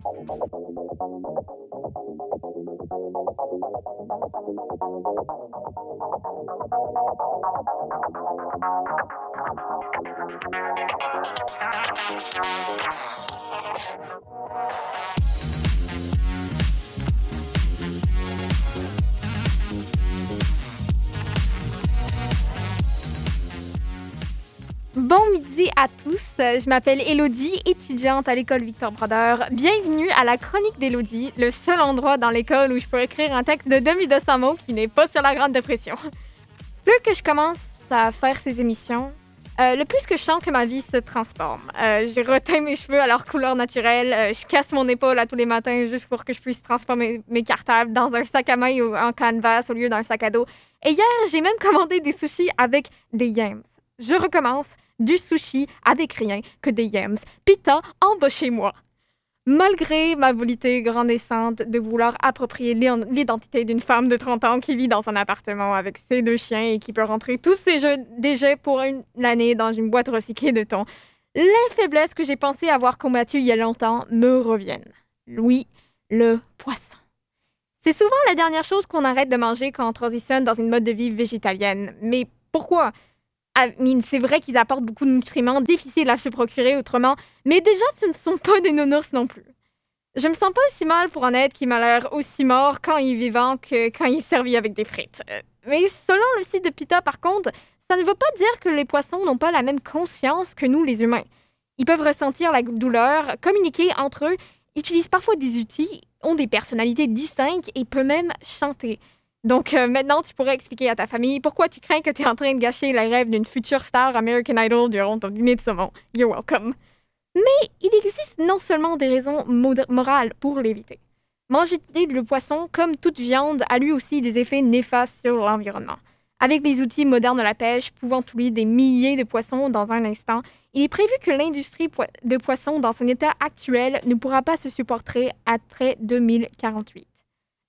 Bon à tous, je m'appelle Elodie, étudiante à l'école Victor Brodeur. Bienvenue à la chronique d'Elodie, le seul endroit dans l'école où je peux écrire un texte de 2200 mots qui n'est pas sur la Grande Dépression. Plus que je commence à faire ces émissions, euh, le plus que je sens que ma vie se transforme. Euh, j'ai mes cheveux à leur couleur naturelle, euh, je casse mon épaule à tous les matins juste pour que je puisse transformer mes cartables dans un sac à main ou en canvas au lieu d'un sac à dos. Et hier, j'ai même commandé des sushis avec des yams. Je recommence du sushi avec rien que des yams. Pita, embauchez-moi. Malgré ma volonté grandissante de vouloir approprier l'identité d'une femme de 30 ans qui vit dans un appartement avec ses deux chiens et qui peut rentrer tous ses jeux déchets pour une année dans une boîte recyclée de thon, les faiblesses que j'ai pensé avoir combattues il y a longtemps me reviennent. Oui, le poisson. C'est souvent la dernière chose qu'on arrête de manger quand on transitionne dans une mode de vie végétalienne. Mais pourquoi? C'est vrai qu'ils apportent beaucoup de nutriments difficiles à se procurer autrement, mais déjà, ce ne sont pas des nounours non plus. Je me sens pas aussi mal pour un être qui m'a l'air aussi mort quand il est vivant que quand il est servi avec des frites. Euh, mais selon le site de PITA, par contre, ça ne veut pas dire que les poissons n'ont pas la même conscience que nous, les humains. Ils peuvent ressentir la douleur, communiquer entre eux, utilisent parfois des outils, ont des personnalités distinctes et peuvent même chanter. Donc euh, maintenant, tu pourrais expliquer à ta famille pourquoi tu crains que tu es en train de gâcher le rêve d'une future star American Idol durant ton dîner de saumon. You're welcome. Mais il existe non seulement des raisons morales pour l'éviter. Manger le poisson, comme toute viande, a lui aussi des effets néfastes sur l'environnement. Avec les outils modernes de la pêche pouvant tuer des milliers de poissons dans un instant, il est prévu que l'industrie de poissons dans son état actuel ne pourra pas se supporter après 2048.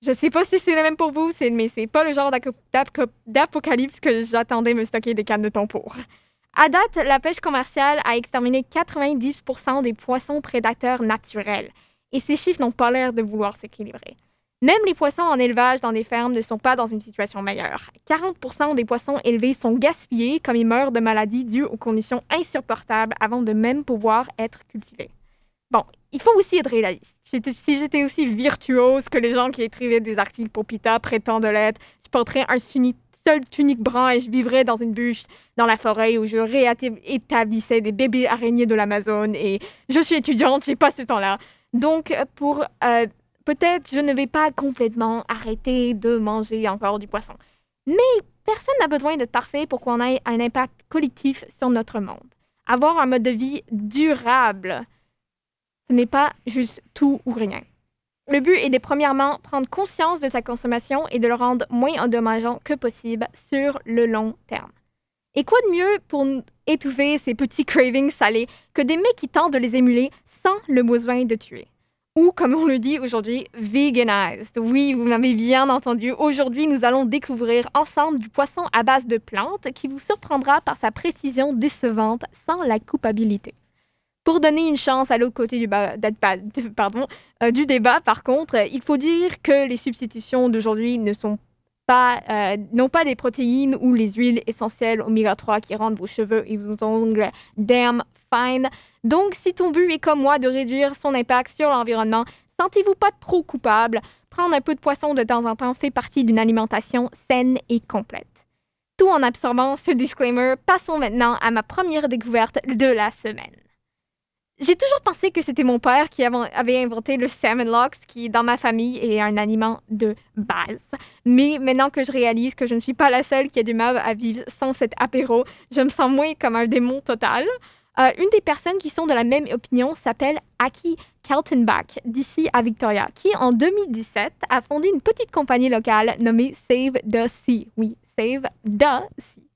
Je sais pas si c'est le même pour vous, mais c'est pas le genre d'apocalypse que j'attendais me stocker des cannes de thon. À date, la pêche commerciale a exterminé 90% des poissons prédateurs naturels, et ces chiffres n'ont pas l'air de vouloir s'équilibrer. Même les poissons en élevage dans des fermes ne sont pas dans une situation meilleure. 40% des poissons élevés sont gaspillés comme ils meurent de maladies dues aux conditions insupportables avant de même pouvoir être cultivés. Bon, il faut aussi être réaliste. Si j'étais aussi virtuose que les gens qui écrivaient des articles pour PITA prétendent l'être, je porterais un seul tunique brun et je vivrais dans une bûche dans la forêt où je réétablissais des bébés araignées de l'Amazone et je suis étudiante, j'ai pas ce temps-là. Donc, pour euh, peut-être, je ne vais pas complètement arrêter de manger encore du poisson. Mais personne n'a besoin d'être parfait pour qu'on ait un impact collectif sur notre monde. Avoir un mode de vie durable ce n'est pas juste tout ou rien. Le but est de premièrement prendre conscience de sa consommation et de le rendre moins endommageant que possible sur le long terme. Et quoi de mieux pour étouffer ces petits cravings salés que des mecs qui tentent de les émuler sans le besoin de tuer? Ou, comme on le dit aujourd'hui, veganized. Oui, vous m'avez bien entendu. Aujourd'hui, nous allons découvrir ensemble du poisson à base de plantes qui vous surprendra par sa précision décevante sans la culpabilité. Pour donner une chance à l'autre côté du, euh, débat, par contre, il faut dire que les substitutions d'aujourd'hui ne sont pas, euh, n'ont pas des protéines ou les huiles essentielles oméga 3 qui rendent vos cheveux et vos ongles damn fine. Donc, si ton but est comme moi de réduire son impact sur l'environnement, sentez-vous pas trop coupable. Prendre un peu de poisson de temps en temps fait partie d'une alimentation saine et complète. Tout en absorbant ce disclaimer, passons maintenant à ma première découverte de la semaine. J'ai toujours pensé que c'était mon père qui avait inventé le salmon lox, qui dans ma famille est un aliment de base. Mais maintenant que je réalise que je ne suis pas la seule qui a du mal à vivre sans cet apéro, je me sens moins comme un démon total. Euh, une des personnes qui sont de la même opinion s'appelle Aki Kaltenbach, d'ici à Victoria, qui en 2017 a fondé une petite compagnie locale nommée Save the Sea. Oui, Save the Sea.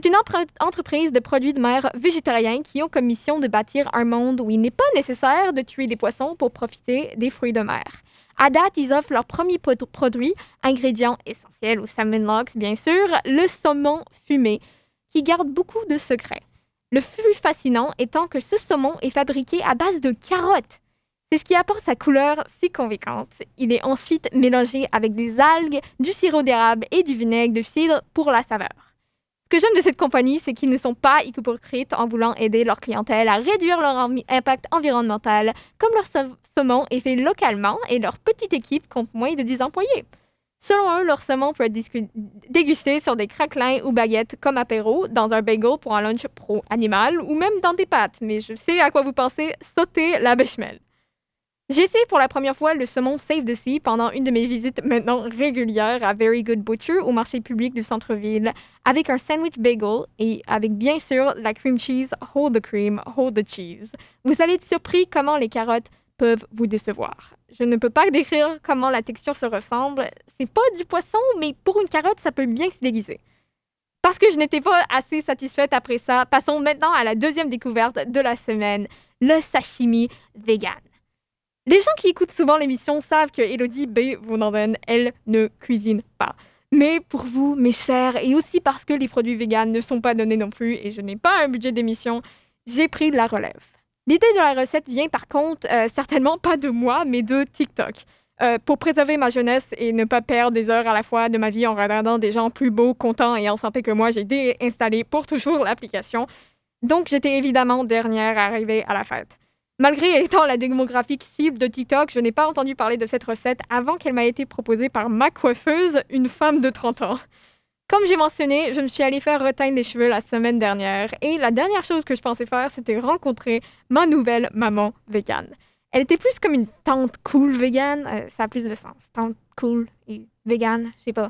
C'est une entreprise de produits de mer végétariens qui ont comme mission de bâtir un monde où il n'est pas nécessaire de tuer des poissons pour profiter des fruits de mer. À date, ils offrent leur premier produit, ingrédient essentiel au salmon lox, bien sûr, le saumon fumé, qui garde beaucoup de secrets. Le plus fascinant étant que ce saumon est fabriqué à base de carottes. C'est ce qui apporte sa couleur si convaincante. Il est ensuite mélangé avec des algues, du sirop d'érable et du vinaigre de cidre pour la saveur. Ce que j'aime de cette compagnie, c'est qu'ils ne sont pas hypocrites en voulant aider leur clientèle à réduire leur impact environnemental, comme leur saumon est fait localement et leur petite équipe compte moins de 10 employés. Selon eux, leur saumon peut être dégusté sur des craquelins ou baguettes comme apéro, dans un bagel pour un lunch pro-animal ou même dans des pâtes. Mais je sais à quoi vous pensez, sauter la béchamel. J'ai essayé pour la première fois le saumon Save the Sea pendant une de mes visites maintenant régulières à Very Good Butcher au marché public du centre-ville avec un sandwich bagel et avec bien sûr la cream cheese Hold the cream, hold the cheese. Vous allez être surpris comment les carottes peuvent vous décevoir. Je ne peux pas décrire comment la texture se ressemble. C'est pas du poisson, mais pour une carotte, ça peut bien se déguiser. Parce que je n'étais pas assez satisfaite après ça, passons maintenant à la deuxième découverte de la semaine, le sashimi vegan. Les gens qui écoutent souvent l'émission savent que Elodie B. Vonanden, elle, ne cuisine pas. Mais pour vous, mes chers, et aussi parce que les produits véganes ne sont pas donnés non plus et je n'ai pas un budget d'émission, j'ai pris la relève. L'idée de la recette vient par contre euh, certainement pas de moi, mais de TikTok. Euh, pour préserver ma jeunesse et ne pas perdre des heures à la fois de ma vie en regardant des gens plus beaux, contents et en santé que moi, j'ai déinstallé pour toujours l'application. Donc j'étais évidemment dernière à arriver à la fête. Malgré étant la démographique cible de TikTok, je n'ai pas entendu parler de cette recette avant qu'elle m'a été proposée par ma coiffeuse, une femme de 30 ans. Comme j'ai mentionné, je me suis allée faire reteindre les cheveux la semaine dernière et la dernière chose que je pensais faire, c'était rencontrer ma nouvelle maman végane. Elle était plus comme une tante cool végane, euh, ça a plus de sens. Tante cool et végane, je sais pas.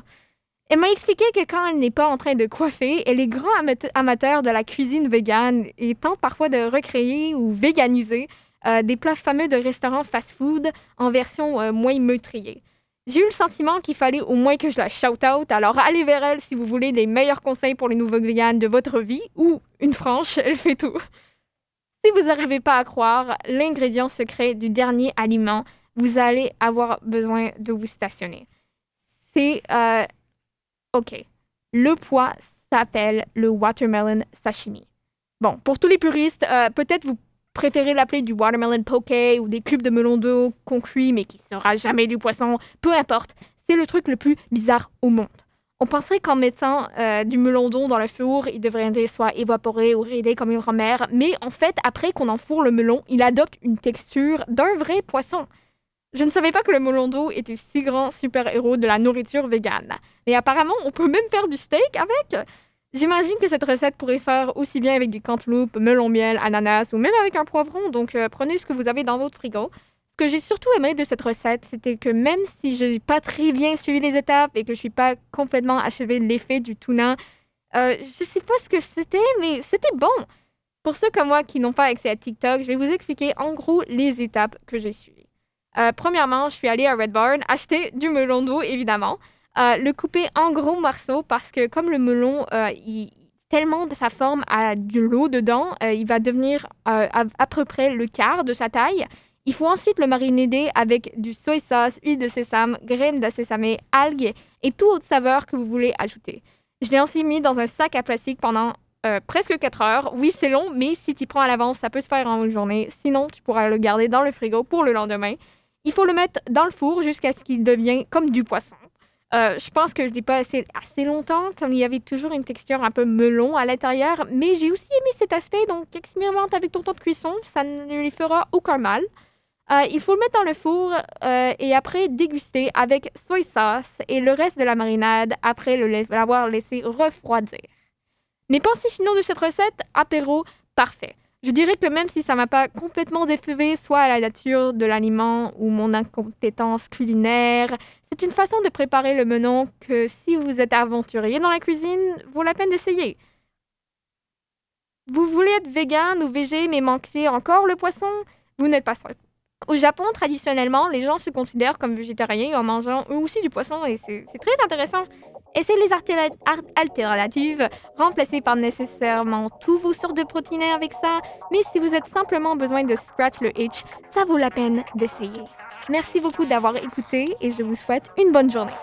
Elle m'a expliqué que quand elle n'est pas en train de coiffer, elle est grand amateur de la cuisine végane et tente parfois de recréer ou véganiser euh, des plats fameux de restaurants fast-food en version euh, moins meurtrier. J'ai eu le sentiment qu'il fallait au moins que je la shout-out, alors allez vers elle si vous voulez les meilleurs conseils pour les nouveaux véganes de votre vie ou une franche, elle fait tout. Si vous n'arrivez pas à croire l'ingrédient secret du dernier aliment, vous allez avoir besoin de vous stationner. C'est euh, OK. Le poids s'appelle le watermelon sashimi. Bon, pour tous les puristes, euh, peut-être vous préférez l'appeler du watermelon poke ou des cubes de melon d'eau cuit mais qui sera jamais du poisson. Peu importe, c'est le truc le plus bizarre au monde. On penserait qu'en mettant euh, du melon d'eau dans le four, il devrait soit évaporé ou raidé comme une grand-mère, mais en fait, après qu'on enfourre le melon, il adopte une texture d'un vrai poisson. Je ne savais pas que le melon d'eau était si grand super-héros de la nourriture végane. Et apparemment, on peut même faire du steak avec. J'imagine que cette recette pourrait faire aussi bien avec du cantaloupe, melon miel, ananas ou même avec un poivron. Donc euh, prenez ce que vous avez dans votre frigo. Ce que j'ai surtout aimé de cette recette, c'était que même si je n'ai pas très bien suivi les étapes et que je suis pas complètement achevé l'effet du tuna, euh, je sais pas ce que c'était, mais c'était bon. Pour ceux comme moi qui n'ont pas accès à TikTok, je vais vous expliquer en gros les étapes que j'ai suivies. Euh, premièrement, je suis allée à Red Barn acheter du melon d'eau, évidemment. Euh, le couper en gros morceaux parce que comme le melon, euh, tellement de sa forme a de l'eau dedans, il va devenir à, peu près le quart de sa taille. Il faut ensuite le mariner avec du soy sauce, huile de sésame, graines de algues et toute autre saveur que vous voulez ajouter. Je l'ai ensuite mis dans un sac à plastique pendant presque 4 heures. Oui, c'est long, mais si tu prends à l'avance, ça peut se faire en une journée. Sinon, tu pourras le garder dans le frigo pour le lendemain. Il faut le mettre dans le four jusqu'à ce qu'il devienne comme du poisson. Euh, je pense que je l'ai pas assez, assez longtemps, comme il y avait toujours une texture un peu melon à l'intérieur, mais j'ai aussi aimé cet aspect, donc expérimente avec ton temps de cuisson, ça ne lui fera aucun mal. Euh, il faut le mettre dans le four euh, et après déguster avec soy sauce et le reste de la marinade après l'avoir laissé refroidir. Mes pensées finaux de cette recette, apéro parfait. Je dirais que même si ça m'a pas complètement défeuvé, soit à la nature de l'aliment ou mon incompétence culinaire, c'est une façon de préparer le melon que si vous êtes aventurier dans la cuisine, vaut la peine d'essayer. Vous voulez être vegan ou végé mais manquer encore le poisson Vous n'êtes pas seul. Au Japon, traditionnellement, les gens se considèrent comme végétariens en mangeant eux aussi du poisson et c'est très intéressant. Essayez les alternatives, remplacez pas nécessairement tous vos sortes de protéines avec ça, mais si vous êtes simplement besoin de scratch le itch, ça vaut la peine d'essayer. Merci beaucoup d'avoir écouté et je vous souhaite une bonne journée.